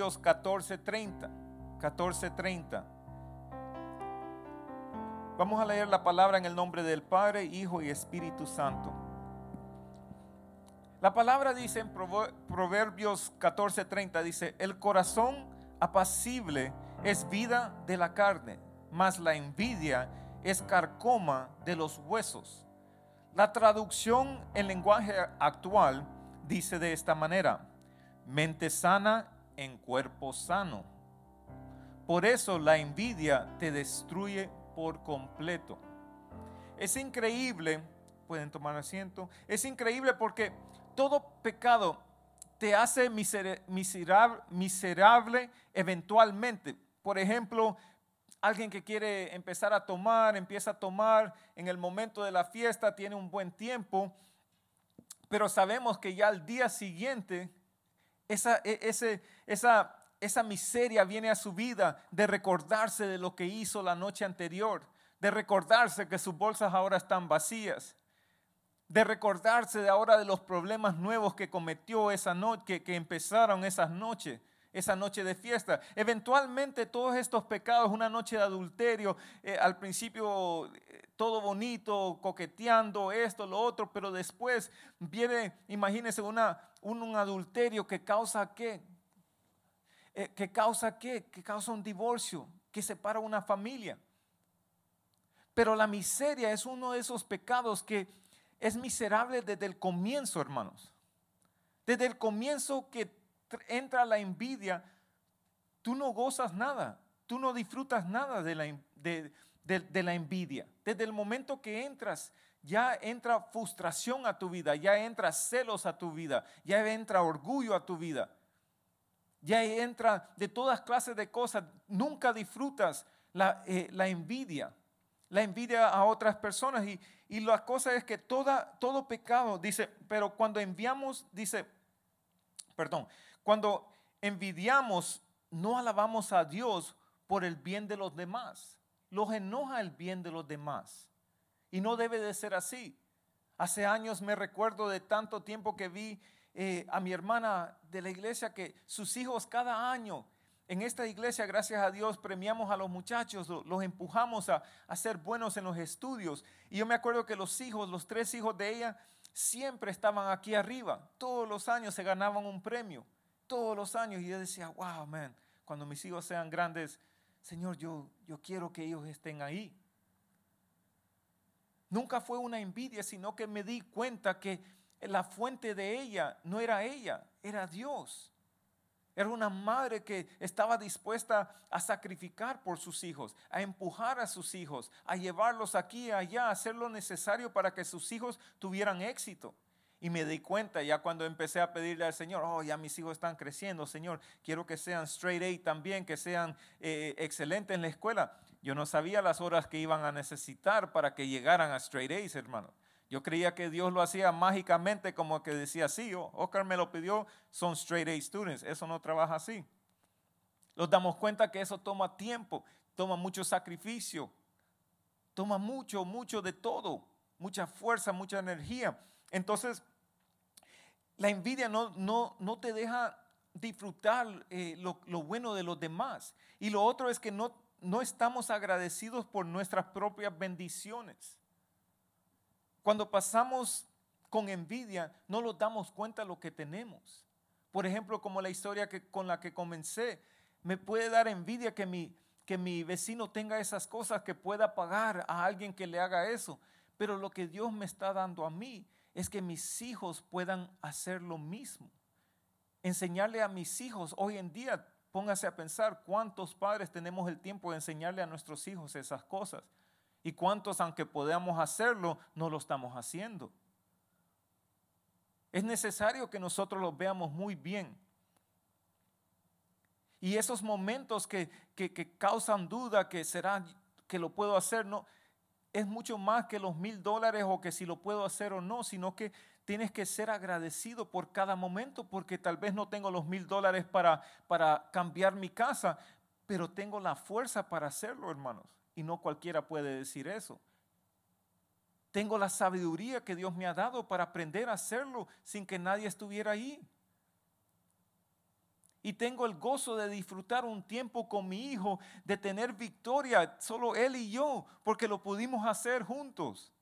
Proverbios 14:30. 14:30. Vamos a leer la palabra en el nombre del Padre, Hijo y Espíritu Santo. La palabra dice en Proverbios 14:30, dice, el corazón apacible es vida de la carne, mas la envidia es carcoma de los huesos. La traducción en lenguaje actual dice de esta manera, mente sana en cuerpo sano. Por eso la envidia te destruye por completo. Es increíble, pueden tomar asiento, es increíble porque todo pecado te hace miserable, miserable eventualmente. Por ejemplo, alguien que quiere empezar a tomar, empieza a tomar en el momento de la fiesta, tiene un buen tiempo, pero sabemos que ya al día siguiente esa, e, ese, esa, esa miseria viene a su vida de recordarse de lo que hizo la noche anterior, de recordarse que sus bolsas ahora están vacías, de recordarse de ahora de los problemas nuevos que cometió esa noche, que, empezaron esas noches, esa noche de fiesta. Eventualmente todos estos pecados, una noche de adulterio, eh, al principio eh, todo bonito, coqueteando esto, lo otro, pero después viene, imagínense, una, un, adulterio que causa qué? Eh, que causa qué? Que causa un divorcio, que separa una familia. Pero la miseria es uno de esos pecados que es miserable desde el comienzo, hermanos. Desde el comienzo que entra la envidia, tú no gozas nada, tú no disfrutas nada de la, de, la envidia. Desde el momento que entras, ya entra frustración a tu vida, ya entra celos a tu vida, ya entra orgullo a tu vida, ya entra de todas clases de cosas. Nunca disfrutas la, eh, la envidia la envidia a otras personas. Y, y la cosa es que toda, todo pecado, dice, pero cuando enviamos, dice, perdón, cuando envidiamos, no alabamos a Dios por el bien de los demás. Los enoja el bien de los demás. Y no debe de ser así. Hace años me recuerdo de tanto tiempo que vi eh, a mi hermana de la iglesia que sus hijos cada año en esta iglesia, gracias a Dios, premiamos a los muchachos, los empujamos a, ser buenos en los estudios. Y yo me acuerdo que los hijos, los tres hijos de ella, siempre estaban aquí arriba. Todos los años se ganaban un premio. Todos los años. Y yo decía, wow, man, cuando mis hijos sean grandes, Señor, yo, yo quiero que ellos estén ahí. Nunca fue una envidia, sino que me di cuenta que la fuente de ella no era ella, era Dios. Era una madre que estaba dispuesta a sacrificar por sus hijos, a empujar a sus hijos, a llevarlos aquí y allá, a hacer lo necesario para que sus hijos tuvieran éxito. Y me di cuenta ya cuando empecé a pedirle al Señor, oh, ya mis hijos están creciendo, Señor, quiero que sean straight A también, que sean eh, excelentes en la escuela. Yo no sabía las horas que iban a necesitar para que llegaran a straight A's, hermano. Yo creía que Dios lo hacía mágicamente como que decía, sí, Oscar me lo pidió, son straight A students. Eso no trabaja así. Nos damos cuenta que eso toma tiempo, toma mucho sacrificio, toma mucho, mucho de todo, mucha fuerza, mucha energía. Entonces, la envidia no, no, no te deja disfrutar eh, lo, lo, bueno de los demás. Y lo otro es que no, no estamos agradecidos por nuestras propias bendiciones. Cuando pasamos con envidia, no nos damos cuenta lo que tenemos. Por ejemplo, como la historia que, con la que comencé, me puede dar envidia que mi, que mi vecino tenga esas cosas, que pueda pagar a alguien que le haga eso. Pero lo que Dios me está dando a mí es que mis hijos puedan hacer lo mismo. Enseñarle a mis hijos, hoy en día, póngase a pensar cuántos padres tenemos el tiempo de enseñarle a nuestros hijos esas cosas. ¿Y cuántos, aunque podamos hacerlo, no lo estamos haciendo? Es necesario que nosotros lo veamos muy bien. Y esos momentos que, que, causan duda que será que lo puedo hacer, no, es mucho más que los mil dólares o que si lo puedo hacer o no, sino que tienes que ser agradecido por cada momento porque tal vez no tengo los mil dólares para, para cambiar mi casa, pero tengo la fuerza para hacerlo, hermanos. Y no cualquiera puede decir eso. Tengo la sabiduría que Dios me ha dado para aprender a hacerlo sin que nadie estuviera ahí. Y tengo el gozo de disfrutar un tiempo con mi hijo, de tener victoria, solo él y yo, porque lo pudimos hacer juntos.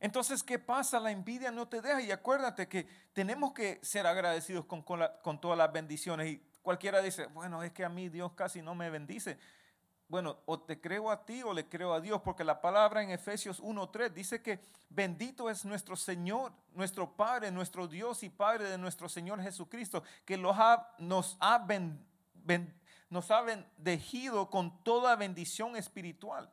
Entonces, ¿qué pasa? La envidia no te deja. Y acuérdate que tenemos que ser agradecidos con, con todas las bendiciones. Y cualquiera dice, bueno, es que a mí Dios casi no me bendice. Bueno, o te creo a ti o le creo a Dios, porque la palabra en Efesios 1.3 dice que bendito es nuestro Señor, nuestro Padre, nuestro Dios y Padre de nuestro Señor Jesucristo, que nos ha, nos ha bendecido con toda bendición espiritual.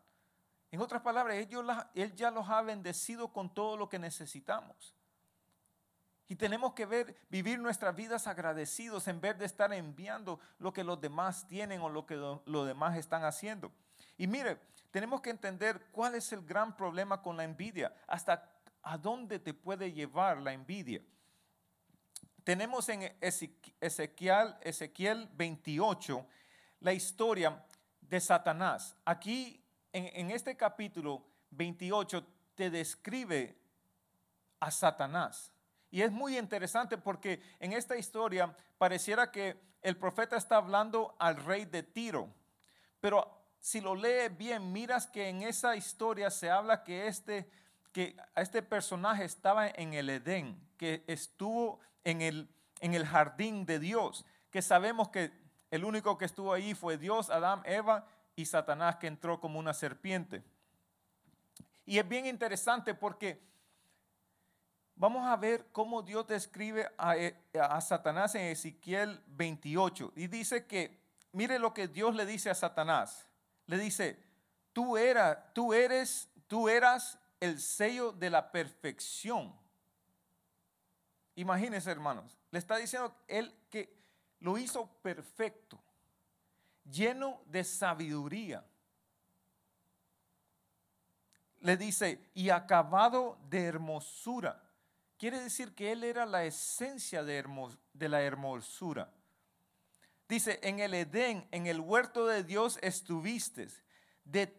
En otras palabras, Él ya los ha bendecido con todo lo que necesitamos. Y tenemos que ver, vivir nuestras vidas agradecidos en vez de estar enviando lo que los demás tienen o lo que los demás están haciendo. Y mire, tenemos que entender cuál es el gran problema con la envidia, hasta a dónde te puede llevar la envidia. Tenemos en Ezequiel, Ezequiel 28 la historia de Satanás. Aquí en, en este capítulo 28 te describe a Satanás. Y es muy interesante porque en esta historia pareciera que el profeta está hablando al rey de Tiro. Pero si lo lee bien, miras que en esa historia se habla que este, que este personaje estaba en el Edén, que estuvo en el, en el jardín de Dios, que sabemos que el único que estuvo ahí fue Dios, Adán, Eva y Satanás que entró como una serpiente. Y es bien interesante porque Vamos a ver cómo Dios describe eh, a, Satanás en Ezequiel 28. Y dice que, mire lo que Dios le dice a Satanás. Le dice, tú, era, tú, eres, tú eras el sello de la perfección. Imagínense, hermanos. Le está diciendo él que lo hizo perfecto, lleno de sabiduría. Le dice, y acabado de hermosura Quiere decir que Él era la esencia de, la hermosura. Dice, en el Edén, en el huerto de Dios estuviste. De,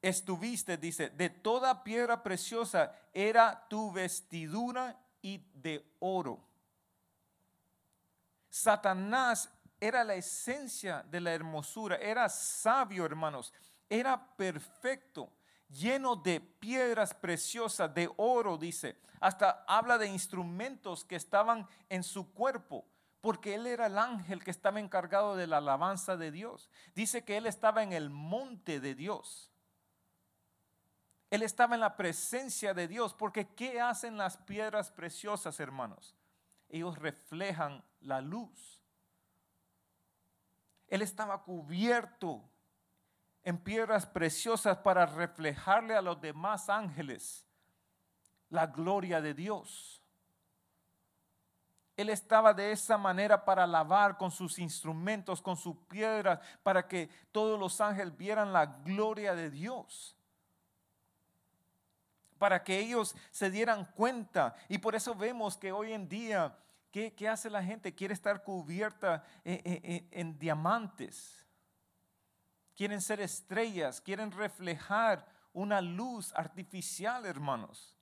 estuviste, dice, de toda piedra preciosa era tu vestidura y de oro. Satanás era la esencia de la hermosura, era sabio, hermanos, era perfecto lleno de piedras preciosas, de oro, dice. Hasta habla de instrumentos que estaban en su cuerpo, porque él era el ángel que estaba encargado de la alabanza de Dios. Dice que él estaba en el monte de Dios. Él estaba en la presencia de Dios, porque ¿qué hacen las piedras preciosas, hermanos? Ellos reflejan la luz. Él estaba cubierto en piedras preciosas para reflejarle a los demás ángeles la gloria de Dios. Él estaba de esa manera para lavar con sus instrumentos, con sus piedras, para que todos los ángeles vieran la gloria de Dios. Para que ellos se dieran cuenta. Y por eso vemos que hoy en día, ¿qué, hace la gente? Quiere estar cubierta en diamantes quieren ser estrellas, quieren reflejar una luz artificial, hermanos.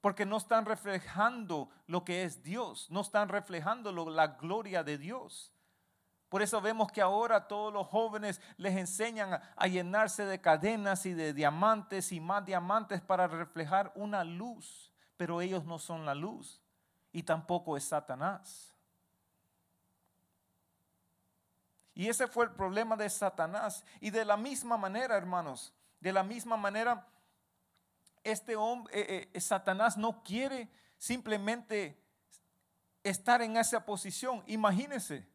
Porque no están reflejando lo que es Dios, no están reflejando la gloria de Dios. Por eso vemos que ahora todos los jóvenes les enseñan a, llenarse de cadenas y de diamantes y más diamantes para reflejar una luz. Pero ellos no son la luz y tampoco es Satanás. Y ese fue el problema de Satanás. Y de la misma manera, hermanos, de la misma manera, este hombre, eh, eh, Satanás no quiere simplemente estar en esa posición. Imagínense,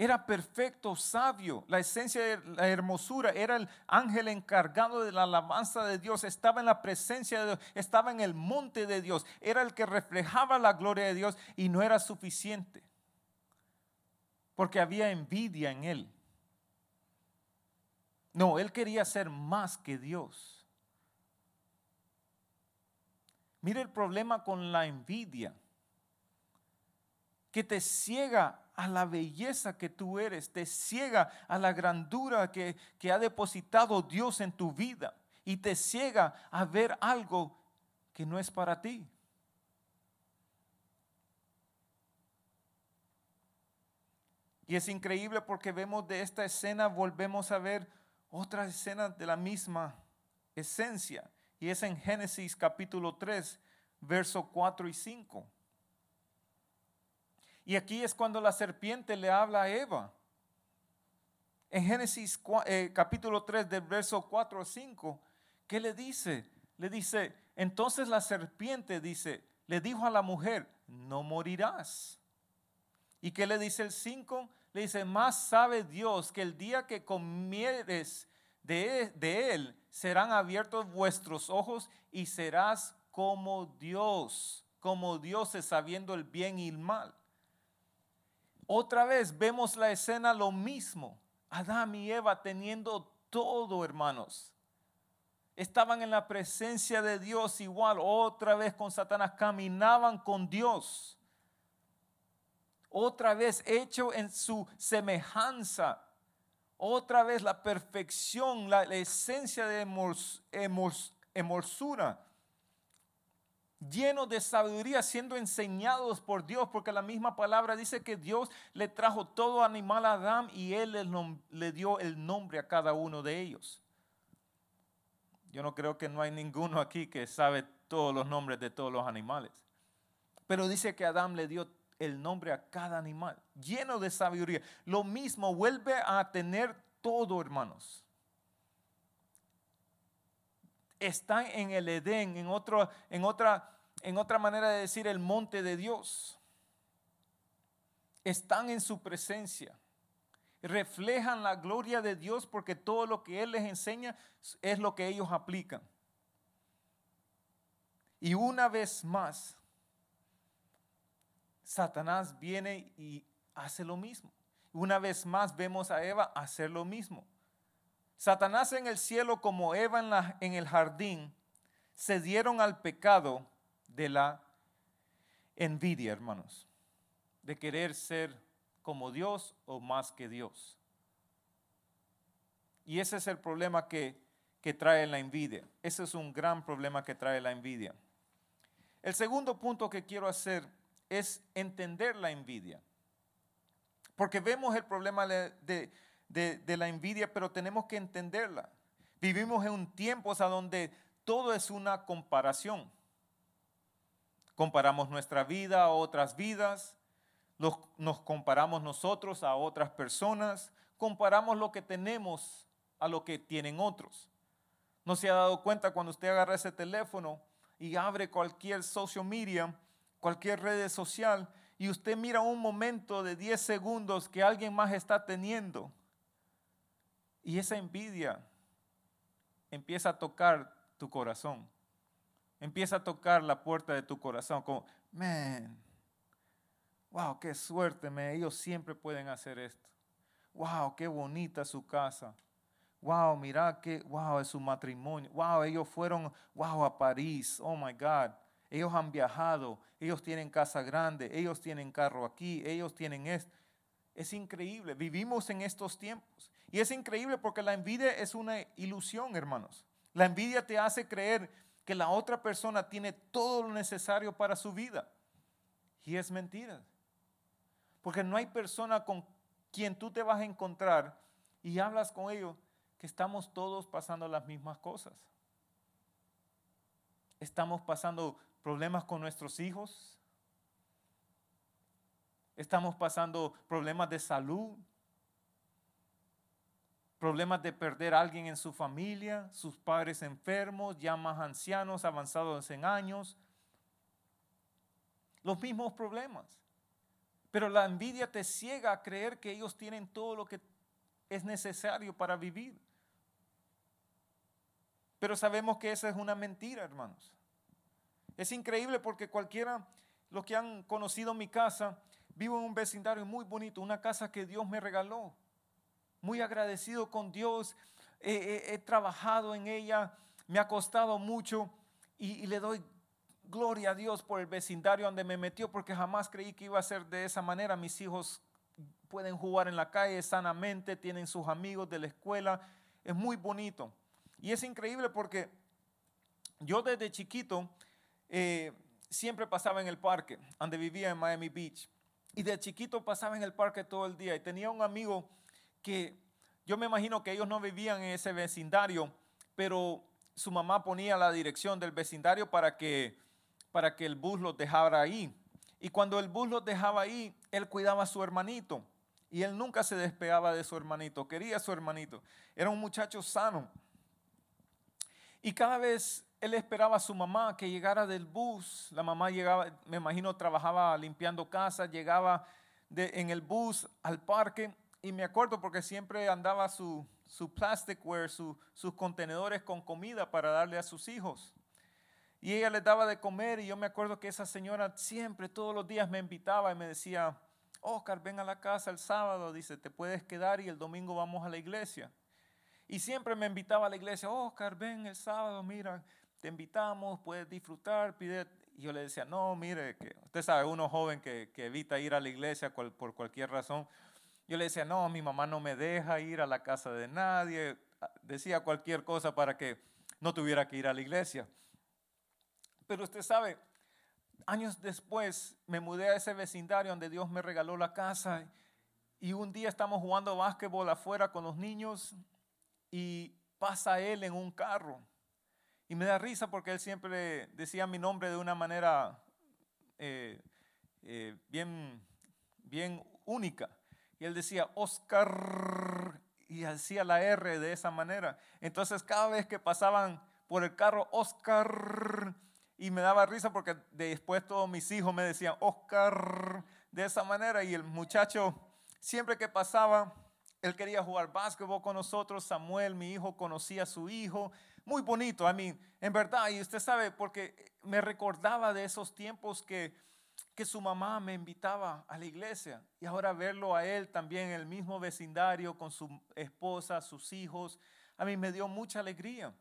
Era perfecto, sabio, la esencia de la hermosura, era el ángel encargado de la alabanza de Dios, estaba en la presencia de Dios, estaba en el monte de Dios, era el que reflejaba la gloria de Dios y no era suficiente, porque había envidia en él. No, él quería ser más que Dios. Mire el problema con la envidia, que te ciega a la belleza que tú eres, te ciega a la grandura que, que ha depositado Dios en tu vida y te ciega a ver algo que no es para ti. Y es increíble porque vemos de esta escena, volvemos a ver otra escena de la misma esencia. Y es en Génesis capítulo 3, verso 4 y 5. Y aquí es cuando la serpiente le habla a Eva. En Génesis eh, capítulo 3 del verso 4 a 5, ¿qué le dice? Le dice, entonces la serpiente dice, le dijo a la mujer, no morirás. ¿Y qué le dice el 5? Dice, más sabe Dios que el día que comieres de, de él, serán abiertos vuestros ojos y serás como Dios, como dioses sabiendo el bien y el mal. Otra vez vemos la escena lo mismo. Adán y Eva teniendo todo, hermanos. Estaban en la presencia de Dios igual, otra vez con Satanás, caminaban con Dios. Otra vez hecho en su semejanza. Otra vez la perfección, la, esencia de hermosura llenos de sabiduría, siendo enseñados por Dios, porque la misma palabra dice que Dios le trajo todo animal a Adán y él le, dio el nombre a cada uno de ellos. Yo no creo que no hay ninguno aquí que sabe todos los nombres de todos los animales. Pero dice que Adán le dio el nombre a cada animal, lleno de sabiduría. Lo mismo vuelve a tener todo, hermanos están en el Edén, en, otro, en, otra, en otra manera de decir el monte de Dios. Están en su presencia. Reflejan la gloria de Dios porque todo lo que Él les enseña es lo que ellos aplican. Y una vez más, Satanás viene y hace lo mismo. Una vez más vemos a Eva hacer lo mismo. Satanás en el cielo como Eva en, el jardín se dieron al pecado de la envidia, hermanos, de querer ser como Dios o más que Dios. Y ese es el problema que, que trae la envidia. Ese es un gran problema que trae la envidia. El segundo punto que quiero hacer es entender la envidia. Porque vemos el problema de, de, la envidia, pero tenemos que entenderla. Vivimos en un tiempo a donde todo es una comparación. Comparamos nuestra vida a otras vidas, nos comparamos nosotros a otras personas, comparamos lo que tenemos a lo que tienen otros. ¿No se ha dado cuenta cuando usted agarra ese teléfono y abre cualquier social media, cualquier red social, y usted mira un momento de 10 segundos que alguien más está teniendo? Y esa envidia empieza a tocar tu corazón. Empieza a tocar la puerta de tu corazón como, man, wow, qué suerte, man. ellos siempre pueden hacer esto. Wow, qué bonita su casa. Wow, mira qué, wow, es su matrimonio. Wow, ellos fueron, wow, a París. Oh my God. Ellos han viajado, ellos tienen casa grande, ellos tienen carro aquí, ellos tienen esto. Es increíble, vivimos en estos tiempos. Y es increíble porque la envidia es una ilusión, hermanos. La envidia te hace creer que la otra persona tiene todo lo necesario para su vida. Y es mentira. Porque no hay persona con quien tú te vas a encontrar y hablas con ellos que estamos todos pasando las mismas cosas. Estamos pasando problemas con nuestros hijos, Estamos pasando problemas de salud, problemas de perder a alguien en su familia, sus padres enfermos, ya más ancianos, avanzados en años. Los mismos problemas. Pero la envidia te ciega a creer que ellos tienen todo lo que es necesario para vivir. Pero sabemos que esa es una mentira, hermanos. Es increíble porque cualquiera, los que han conocido mi casa, vivo en un vecindario muy bonito, una casa que Dios me regaló. Muy agradecido con Dios, he trabajado en ella, me ha costado mucho y, y le doy gloria a Dios por el vecindario donde me metió porque jamás creí que iba a ser de esa manera. Mis hijos pueden jugar en la calle sanamente, tienen sus amigos de la escuela, es muy bonito. Y es increíble porque yo desde chiquito eh, siempre pasaba en el parque, donde vivía en Miami Beach. Y de chiquito pasaba en el parque todo el día. Y tenía un amigo que yo me imagino que ellos no vivían en ese vecindario, pero su mamá ponía la dirección del vecindario para que, para que el bus los dejara ahí. Y cuando el bus los dejaba ahí, él cuidaba a su hermanito. Y él nunca se despegaba de su hermanito, quería a su hermanito. Era un muchacho sano. Y cada vez él esperaba a su mamá que llegara del bus. La mamá llegaba, me imagino, trabajaba limpiando casa, llegaba en el bus al parque. Y me acuerdo porque siempre andaba su, su plasticware, sus contenedores con comida para darle a sus hijos. Y ella les daba de comer y yo me acuerdo que esa señora siempre, todos los días me invitaba y me decía, Oscar, ven a la casa el sábado, dice, te puedes quedar y el domingo vamos a la iglesia. Y siempre me invitaba a la iglesia, Oscar, ven el sábado, mira, te invitamos, puedes disfrutar, pide. Y yo le decía, no, mire, que usted sabe, uno joven que, evita ir a la iglesia por cualquier razón. Yo le decía, no, mi mamá no me deja ir a la casa de nadie. Decía cualquier cosa para que no tuviera que ir a la iglesia. Pero usted sabe, años después me mudé a ese vecindario donde Dios me regaló la casa y un día estamos jugando básquetbol afuera con los niños y pasa él en un carro. Y me da risa porque él siempre decía mi nombre de una manera eh, eh, bien, bien única. Y él decía Oscar y hacía la R de esa manera. Entonces cada vez que pasaban por el carro, Oscar, y me daba risa porque después todos mis hijos me decían Oscar de esa manera. Y el muchacho, siempre que pasaba, él quería jugar básquetbol con nosotros. Samuel, mi hijo, conocía a su hijo. Muy bonito, a mí, en verdad. Y usted sabe, porque me recordaba de esos tiempos que, que su mamá me invitaba a la iglesia. Y ahora verlo a él también en el mismo vecindario con su esposa, sus hijos, a mí me dio mucha alegría.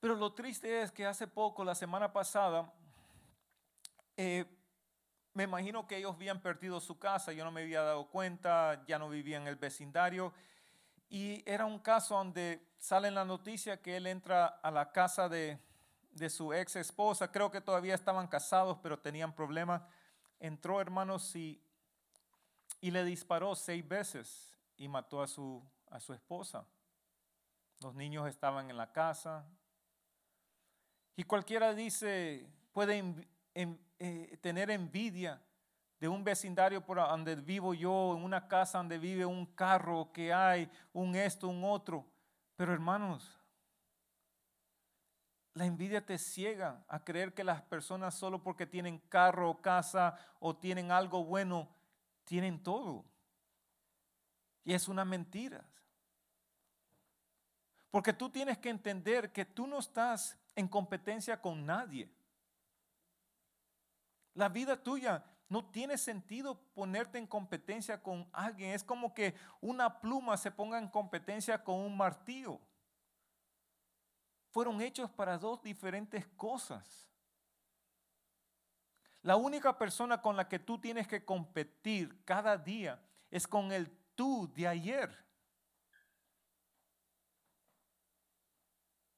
Pero lo triste es que hace poco, la semana pasada, eh, me imagino que ellos habían perdido su casa, yo no me había dado cuenta, ya no vivía en el vecindario. Y era un caso donde sale en la noticia que él entra a la casa de, su ex esposa, creo que todavía estaban casados, pero tenían problemas. Entró, hermanos, y, y le disparó seis veces y mató a su, a su esposa. Los niños estaban en la casa. Y cualquiera dice, puede eh, tener envidia de un vecindario por donde vivo yo, en una casa donde vive un carro que hay, un esto, un otro. Pero hermanos, la envidia te ciega a creer que las personas solo porque tienen carro o casa o tienen algo bueno, tienen todo. Y es una mentira. Porque tú tienes que entender que tú no estás en competencia con nadie. La vida tuya no tiene sentido ponerte en competencia con alguien. Es como que una pluma se ponga en competencia con un martillo. Fueron hechos para dos diferentes cosas. La única persona con la que tú tienes que competir cada día es con el tú de ayer.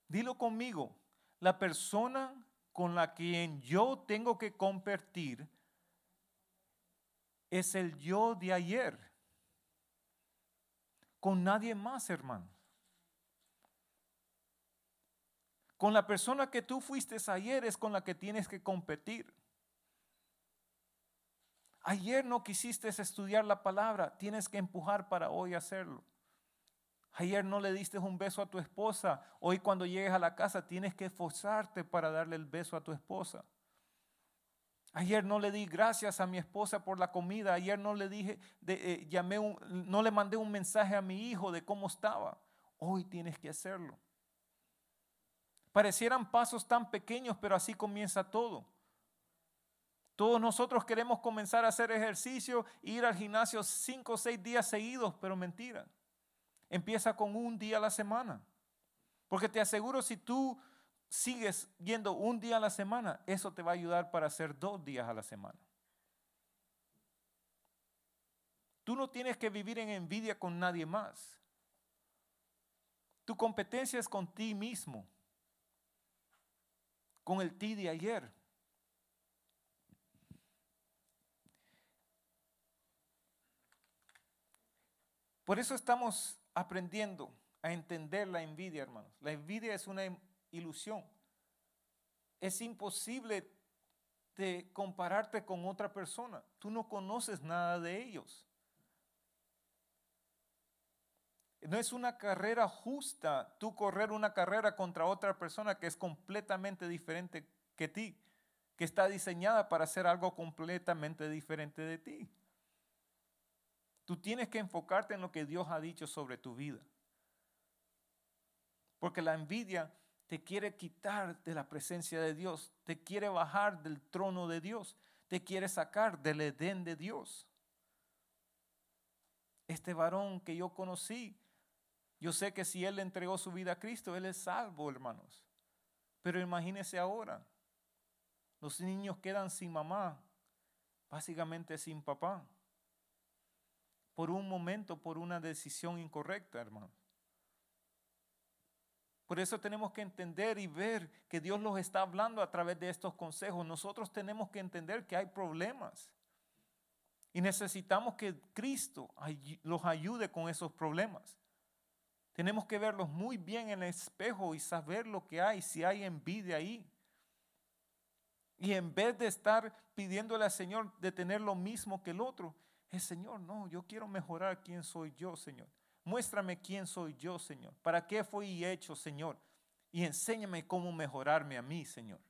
Dilo conmigo. La persona con la quien yo tengo que competir es el yo de ayer. Con nadie más, hermano. Con la persona que tú fuiste ayer es con la que tienes que competir. Ayer no quisiste estudiar la palabra, tienes que empujar para hoy hacerlo. Ayer no le diste un beso a tu esposa. Hoy cuando llegues a la casa tienes que esforzarte para darle el beso a tu esposa. Ayer no le di gracias a mi esposa por la comida. Ayer no le dije, eh, llamé no le mandé un mensaje a mi hijo de cómo estaba. Hoy tienes que hacerlo. Parecieran pasos tan pequeños, pero así comienza todo. Todos nosotros queremos comenzar a hacer ejercicio, ir al gimnasio cinco o seis días seguidos, pero mentira. Empieza con un día a la semana. Porque te aseguro, si tú sigues yendo un día a la semana, eso te va a ayudar para hacer dos días a la semana. Tú no tienes que vivir en envidia con nadie más. Tu competencia es con ti mismo, con el ti de ayer. Por eso estamos aprendiendo a entender la envidia, hermanos. La envidia es una ilusión. Es imposible de compararte con otra persona. Tú no conoces nada de ellos. No es una carrera justa tú correr una carrera contra otra persona que es completamente diferente que ti, que está diseñada para hacer algo completamente diferente de ti. Tú tienes que enfocarte en lo que Dios ha dicho sobre tu vida. Porque la envidia te quiere quitar de la presencia de Dios, te quiere bajar del trono de Dios, te quiere sacar del Edén de Dios. Este varón que yo conocí, yo sé que si él entregó su vida a Cristo, él es salvo, hermanos. Pero imagínese ahora, los niños quedan sin mamá, básicamente sin papá, por un momento, por una decisión incorrecta, hermanos. Por eso tenemos que entender y ver que Dios los está hablando a través de estos consejos. Nosotros tenemos que entender que hay problemas. Y necesitamos que Cristo los ayude con esos problemas. Tenemos que verlos muy bien en el espejo y saber lo que hay, si hay envidia ahí. Y en vez de estar pidiéndole al Señor de tener lo mismo que el otro, el Señor, no, yo quiero mejorar quién soy yo, Señor. Muéstrame quién soy yo, Señor. ¿Para qué fui hecho, Señor? Y enséñame cómo mejorarme a mí, Señor.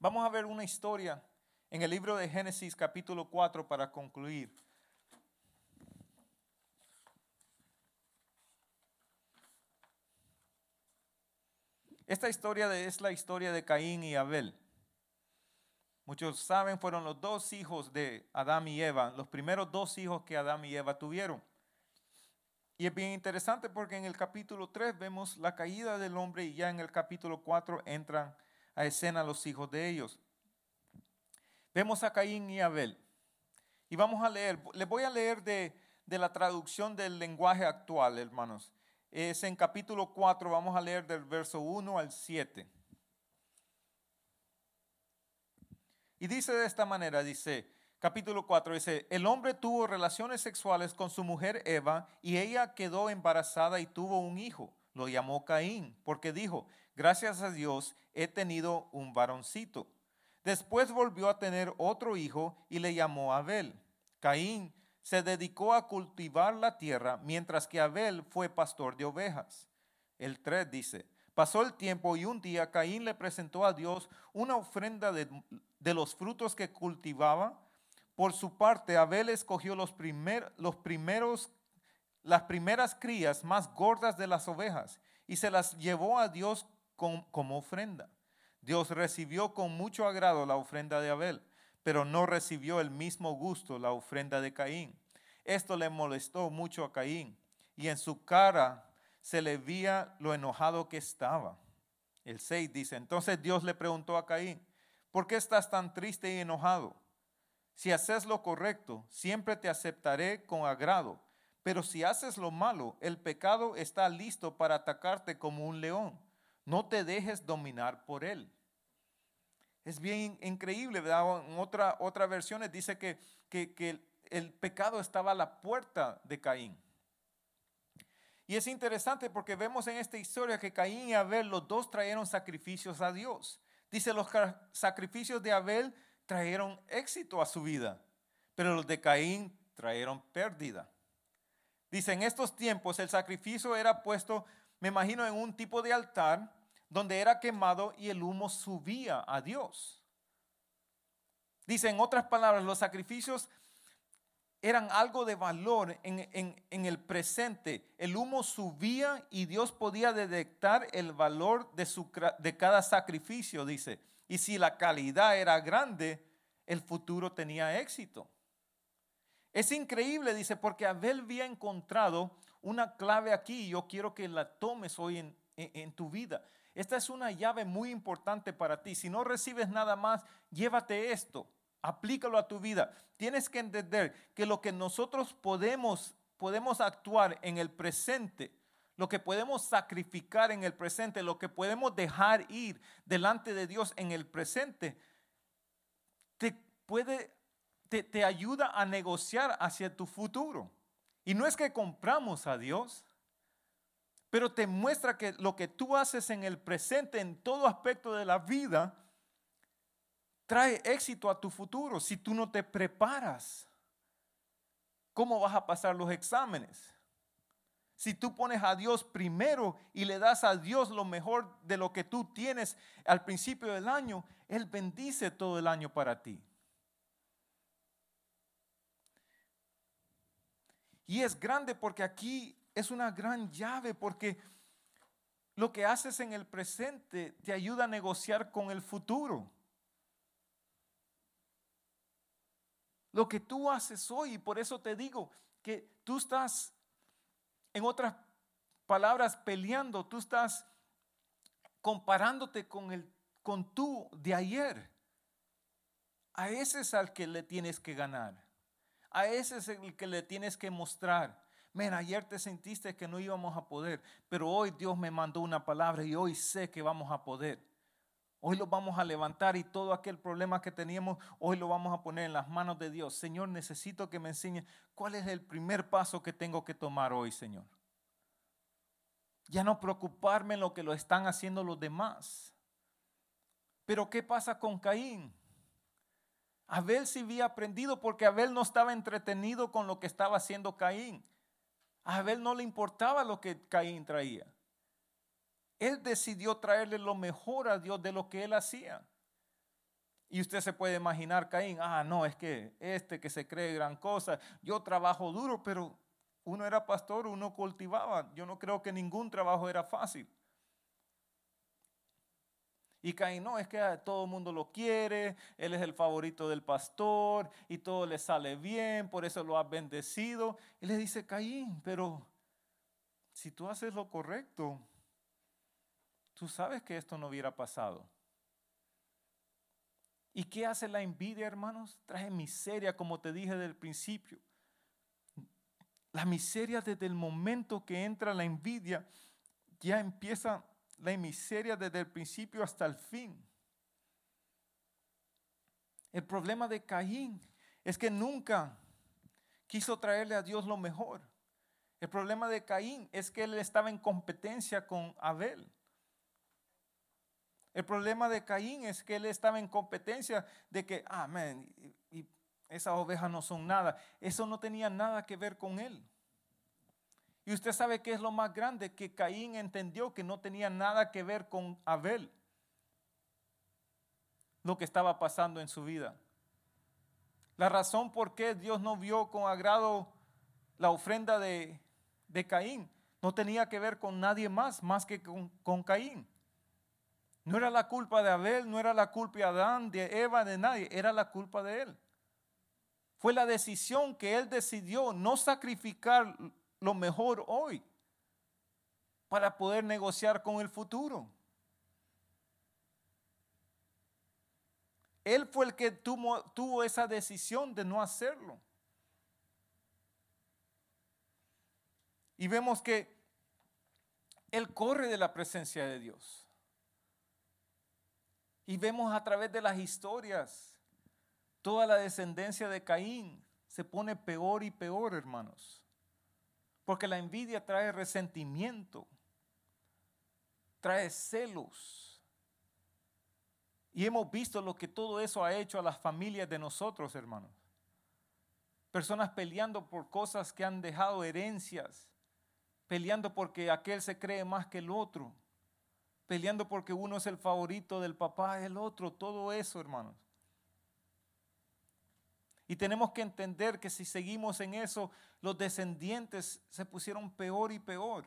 Vamos a ver una historia en el libro de Génesis capítulo 4 para concluir. Esta historia es la historia de Caín y Abel. Muchos saben, fueron los dos hijos de Adán y Eva, los primeros dos hijos que Adán y Eva tuvieron. Y es bien interesante porque en el capítulo 3 vemos la caída del hombre y ya en el capítulo 4 entran a escena los hijos de ellos. Vemos a Caín y Abel. Y vamos a leer, les voy a leer de, de la traducción del lenguaje actual, hermanos. Es en capítulo 4, vamos a leer del verso 1 al 7. Y dice de esta manera, dice, capítulo 4, dice, el hombre tuvo relaciones sexuales con su mujer Eva y ella quedó embarazada y tuvo un hijo. Lo llamó Caín porque dijo, gracias a Dios he tenido un varoncito. Después volvió a tener otro hijo y le llamó Abel. Caín se dedicó a cultivar la tierra mientras que Abel fue pastor de ovejas. El 3 dice, pasó el tiempo y un día Caín le presentó a Dios una ofrenda de, de los frutos que cultivaba. Por su parte, Abel escogió los, primeros, las primeras crías más gordas de las ovejas y se las llevó a Dios como ofrenda. Dios recibió con mucho agrado la ofrenda de Abel, pero no recibió el mismo gusto la ofrenda de Caín. Esto le molestó mucho a Caín y en su cara se le veía lo enojado que estaba. El 6 dice, entonces Dios le preguntó a Caín, ¿Por qué estás tan triste y enojado? Si haces lo correcto, siempre te aceptaré con agrado. Pero si haces lo malo, el pecado está listo para atacarte como un león. No te dejes dominar por él. Es bien increíble, ¿verdad? En otra, otra versión dice que, que el pecado estaba a la puerta de Caín. Y es interesante porque vemos en esta historia que Caín y Abel, los dos trajeron sacrificios a Dios. Dice, los sacrificios de Abel trajeron éxito a su vida, pero los de Caín trajeron pérdida. Dice, en estos tiempos el sacrificio era puesto, me imagino, en un tipo de altar donde era quemado y el humo subía a Dios. Dice, en otras palabras, los sacrificios eran algo de valor en, el presente. El humo subía y Dios podía detectar el valor de, su, de cada sacrificio, dice. Y si la calidad era grande, el futuro tenía éxito. Es increíble, dice, porque Abel había encontrado una clave aquí yo quiero que la tomes hoy en, en tu vida. Esta es una llave muy importante para ti. Si no recibes nada más, llévate esto, aplícalo a tu vida. Tienes que entender que lo que nosotros podemos, podemos actuar en el presente, lo que podemos sacrificar en el presente, lo que podemos dejar ir delante de Dios en el presente, te puede, te, te ayuda a negociar hacia tu futuro. Y no es que compramos a Dios, pero te muestra que lo que tú haces en el presente, en todo aspecto de la vida, trae éxito a tu futuro. Si tú no te preparas, ¿cómo vas a pasar los exámenes? Si tú pones a Dios primero y le das a Dios lo mejor de lo que tú tienes al principio del año, Él bendice todo el año para ti. Y es grande porque aquí es una gran llave porque lo que haces en el presente te ayuda a negociar con el futuro. Lo que tú haces hoy, y por eso te digo que tú estás, en otras palabras, peleando, tú estás comparándote con el con tú de ayer. A ese es al que le tienes que ganar. A ese es el que le tienes que mostrar. Men, ayer te sentiste que no íbamos a poder, pero hoy Dios me mandó una palabra y hoy sé que vamos a poder. Hoy lo vamos a levantar y todo aquel problema que teníamos, hoy lo vamos a poner en las manos de Dios. Señor, necesito que me enseñe cuál es el primer paso que tengo que tomar hoy, Señor. Ya no preocuparme en lo que lo están haciendo los demás. Pero ¿qué pasa con Caín? Abel sí había aprendido porque Abel no estaba entretenido con lo que estaba haciendo Caín. A Abel no le importaba lo que Caín traía. Él decidió traerle lo mejor a Dios de lo que él hacía. Y usted se puede imaginar, Caín, ah, no, es que este que se cree gran cosa, yo trabajo duro, pero uno era pastor, uno cultivaba. Yo no creo que ningún trabajo era fácil. Y Caín, no, es que todo el mundo lo quiere, él es el favorito del pastor y todo le sale bien, por eso lo ha bendecido. Y le dice, Caín, pero si tú haces lo correcto, tú sabes que esto no hubiera pasado. ¿Y qué hace la envidia, hermanos? Trae miseria, como te dije del principio. La miseria desde el momento que entra la envidia ya empieza la miseria desde el principio hasta el fin. El problema de Caín es que nunca quiso traerle a Dios lo mejor. El problema de Caín es que él estaba en competencia con Abel. El problema de Caín es que él estaba en competencia de que, ah, y esas ovejas no son nada. Eso no tenía nada que ver con él. Y usted sabe qué es lo más grande, que Caín entendió que no tenía nada que ver con Abel, lo que estaba pasando en su vida. La razón por qué Dios no vio con agrado la ofrenda de, Caín no tenía que ver con nadie más, más que con, con Caín. No era la culpa de Abel, no era la culpa de Adán, de Eva, de nadie, era la culpa de él. Fue la decisión que él decidió no sacrificar lo mejor hoy para poder negociar con el futuro. Él fue el que tuvo, tuvo esa decisión de no hacerlo. Y vemos que Él corre de la presencia de Dios. Y vemos a través de las historias, toda la descendencia de Caín se pone peor y peor, hermanos. Porque la envidia trae resentimiento, trae celos. Y hemos visto lo que todo eso ha hecho a las familias de nosotros, hermanos. Personas peleando por cosas que han dejado herencias, peleando porque aquel se cree más que el otro. Peleando porque uno es el favorito del papá, el otro, todo eso, hermanos. Y tenemos que entender que si seguimos en eso, los descendientes se pusieron peor y peor.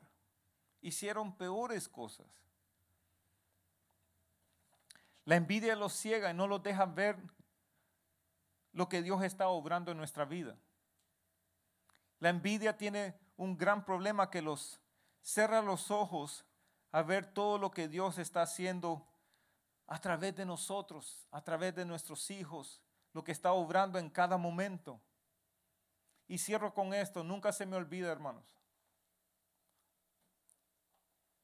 Hicieron peores cosas. La envidia los ciega y no los deja ver lo que Dios está obrando en nuestra vida. La envidia tiene un gran problema que los cerra los ojos a ver todo lo que Dios está haciendo a través de nosotros, a través de nuestros hijos, lo que está obrando en cada momento. Y cierro con esto, nunca se me olvida, hermanos.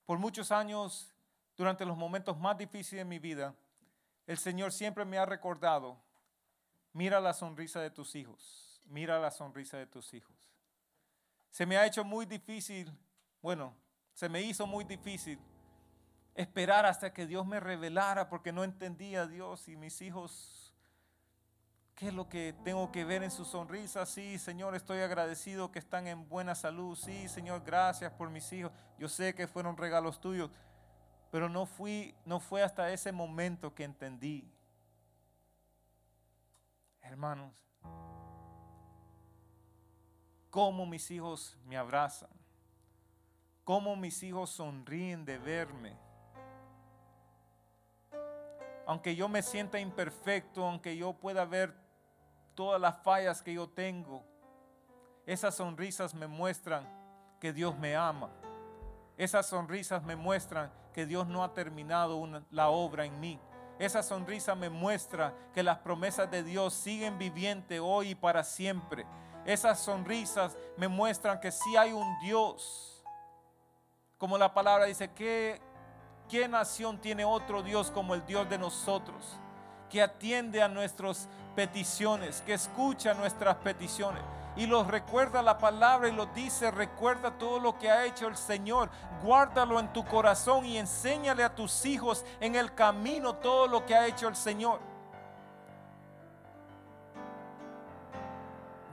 Por muchos años, durante los momentos más difíciles de mi vida, el Señor siempre me ha recordado, mira la sonrisa de tus hijos, mira la sonrisa de tus hijos. Se me ha hecho muy difícil, bueno, se me hizo muy difícil esperar hasta que Dios me revelara porque no entendía a Dios y mis hijos, ¿qué es lo que tengo que ver en su sonrisa? Sí, Señor, estoy agradecido que están en buena salud. Sí, Señor, gracias por mis hijos. Yo sé que fueron regalos tuyos, pero no fui no fue hasta ese momento que entendí. Hermanos, cómo mis hijos me abrazan, cómo mis hijos sonríen de verme. Aunque yo me sienta imperfecto, aunque yo pueda ver todas las fallas que yo tengo, esas sonrisas me muestran que Dios me ama. Esas sonrisas me muestran que Dios no ha terminado la obra en mí. Esa sonrisa me muestra que las promesas de Dios siguen vivientes hoy y para siempre esas sonrisas me muestran que sí hay un Dios. Como la palabra dice, ¿qué, ¿qué nación tiene otro Dios como el Dios de nosotros? Que atiende a nuestras peticiones, que escucha nuestras peticiones y los recuerda la palabra y los dice, recuerda todo lo que ha hecho el Señor, guárdalo en tu corazón y enséñale a tus hijos en el camino todo lo que ha hecho el Señor.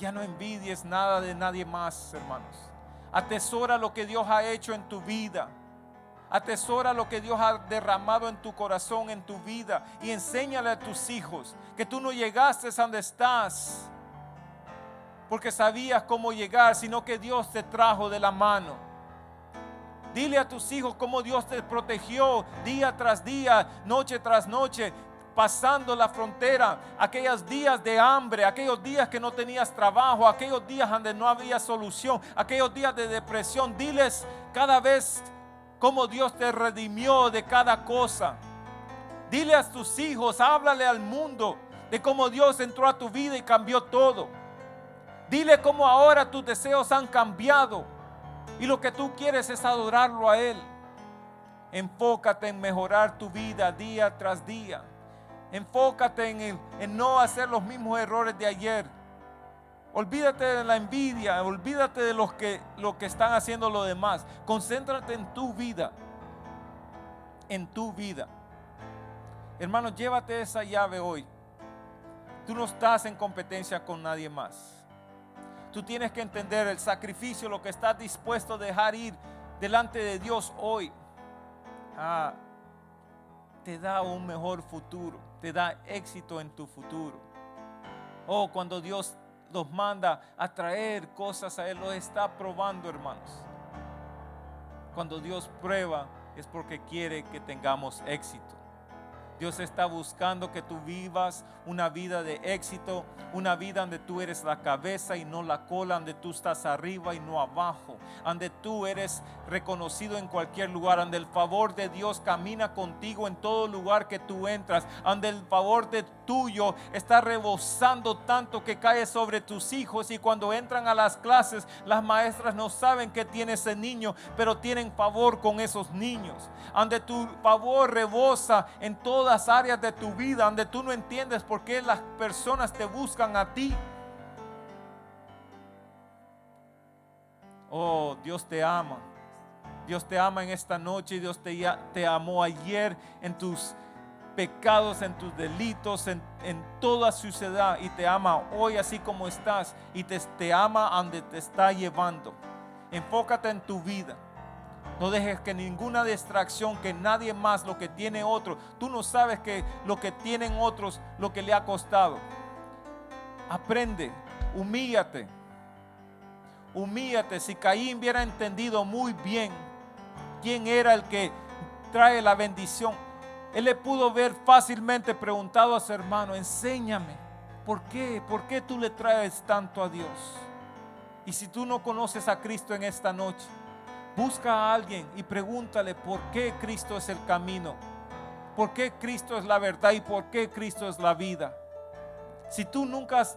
Ya no envidies nada de nadie más, hermanos. Atesora lo que Dios ha hecho en tu vida. Atesora lo que Dios ha derramado en tu corazón, en tu vida. Y enséñale a tus hijos que tú no llegaste a donde estás porque sabías cómo llegar, sino que Dios te trajo de la mano. Dile a tus hijos cómo Dios te protegió día tras día, noche tras noche pasando la frontera, aquellos días de hambre, aquellos días que no tenías trabajo, aquellos días donde no había solución, aquellos días de depresión. Diles cada vez cómo Dios te redimió de cada cosa. Dile a tus hijos, háblale al mundo de cómo Dios entró a tu vida y cambió todo. Dile cómo ahora tus deseos han cambiado y lo que tú quieres es adorarlo a Él. Enfócate en mejorar tu vida día tras día. Enfócate en, no hacer los mismos errores de ayer. Olvídate de la envidia, olvídate de los que, lo que están haciendo los demás. Concéntrate en tu vida. En tu vida. Hermano, llévate esa llave hoy. Tú no estás en competencia con nadie más. Tú tienes que entender el sacrificio, lo que estás dispuesto a dejar ir delante de Dios hoy. Ah, te da un mejor futuro te da éxito en tu futuro. Oh, cuando Dios los manda a traer cosas a Él, lo está probando, hermanos. Cuando Dios prueba es porque quiere que tengamos éxito. Dios está buscando que tú vivas una vida de éxito, una vida donde tú eres la cabeza y no la cola, donde tú estás arriba y no abajo, donde tú eres reconocido en cualquier lugar, donde el favor de Dios camina contigo en todo lugar que tú entras, donde el favor de tuyo está rebosando tanto que cae sobre tus hijos y cuando entran a las clases las maestras no saben que tiene ese niño, pero tienen favor con esos niños, donde tu favor rebosa en toda áreas de tu vida donde tú no entiendes por qué las personas te buscan a ti. Oh, Dios te ama. Dios te ama en esta noche Dios te, te amó ayer en tus pecados, en tus delitos, en, en toda suciedad y te ama hoy así como estás y te, te ama donde te está llevando. Enfócate en tu vida. No dejes que ninguna distracción, que nadie más lo que tiene otro. Tú no sabes que lo que tienen otros, lo que le ha costado. Aprende, humíllate. Humíllate. Si Caín hubiera entendido muy bien quién era el que trae la bendición, él le pudo ver fácilmente preguntado a su hermano, enséñame, ¿por qué? ¿Por qué tú le traes tanto a Dios? Y si tú no conoces a Cristo en esta noche, busca a alguien y pregúntale por qué Cristo es el camino, por qué Cristo es la verdad y por qué Cristo es la vida. Si tú nunca has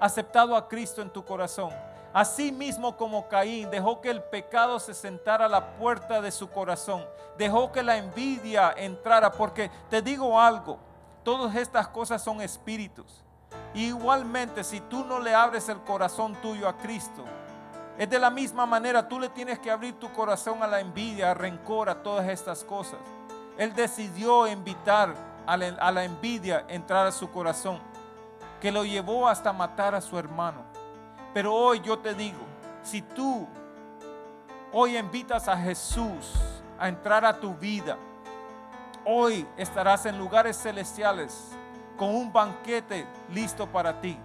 aceptado a Cristo en tu corazón, Así mismo como Caín dejó que el pecado se sentara a la puerta de su corazón, dejó que la envidia entrara, porque te digo algo, todas estas cosas son espíritus. igualmente, si tú no le abres el corazón tuyo a Cristo, es de la misma manera, tú le tienes que abrir tu corazón a la envidia, al rencor, a todas estas cosas. Él decidió invitar a la, a la envidia a entrar a su corazón, que lo llevó hasta matar a su hermano. Pero hoy yo te digo, si tú hoy invitas a Jesús a entrar a tu vida, hoy estarás en lugares celestiales con un banquete listo para ti.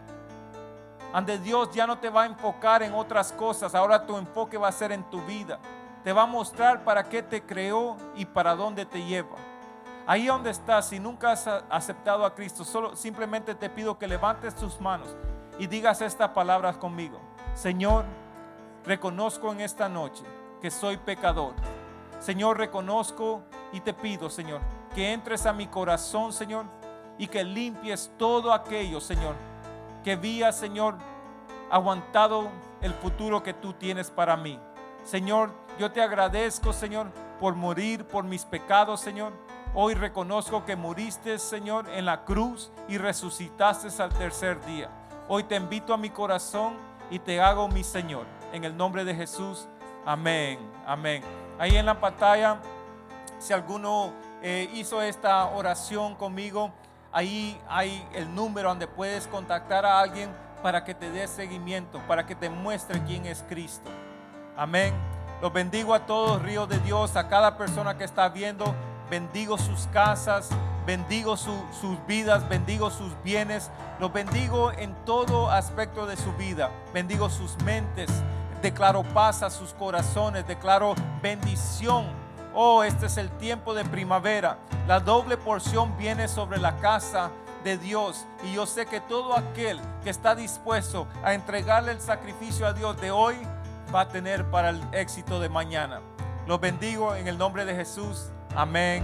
Ante Dios ya no te va a enfocar en otras cosas, ahora tu enfoque va a ser en tu vida. Te va a mostrar para qué te creó y para dónde te lleva. Ahí donde estás, si nunca has aceptado a Cristo, solo simplemente te pido que levantes tus manos y digas estas palabras conmigo. Señor, reconozco en esta noche que soy pecador. Señor, reconozco y te pido, Señor, que entres a mi corazón, Señor, y que limpies todo aquello, Señor, que vía, Señor, aguantado el futuro que tú tienes para mí. Señor, yo te agradezco, Señor, por morir por mis pecados, Señor. Hoy reconozco que muriste, Señor, en la cruz y resucitaste al tercer día. Hoy te invito a mi corazón y te hago mi Señor. En el nombre de Jesús. Amén. Amén. Ahí en la pantalla, si alguno eh, hizo esta oración conmigo, ahí hay el número donde puedes contactar a alguien para que te dé seguimiento, para que te muestre quién es Cristo. Amén. Los bendigo a todos, ríos de Dios, a cada persona que está viendo. Bendigo sus casas, bendigo sus vidas, bendigo sus bienes, los bendigo en todo aspecto de su vida, bendigo sus mentes, declaro paz a sus corazones, declaro bendición. Oh, este es el tiempo de primavera. La doble porción viene sobre la casa de Dios. Y yo sé que todo aquel que está dispuesto a entregarle el sacrificio a Dios de hoy va a tener para el éxito de mañana. Los bendigo en el nombre de Jesús. Amén,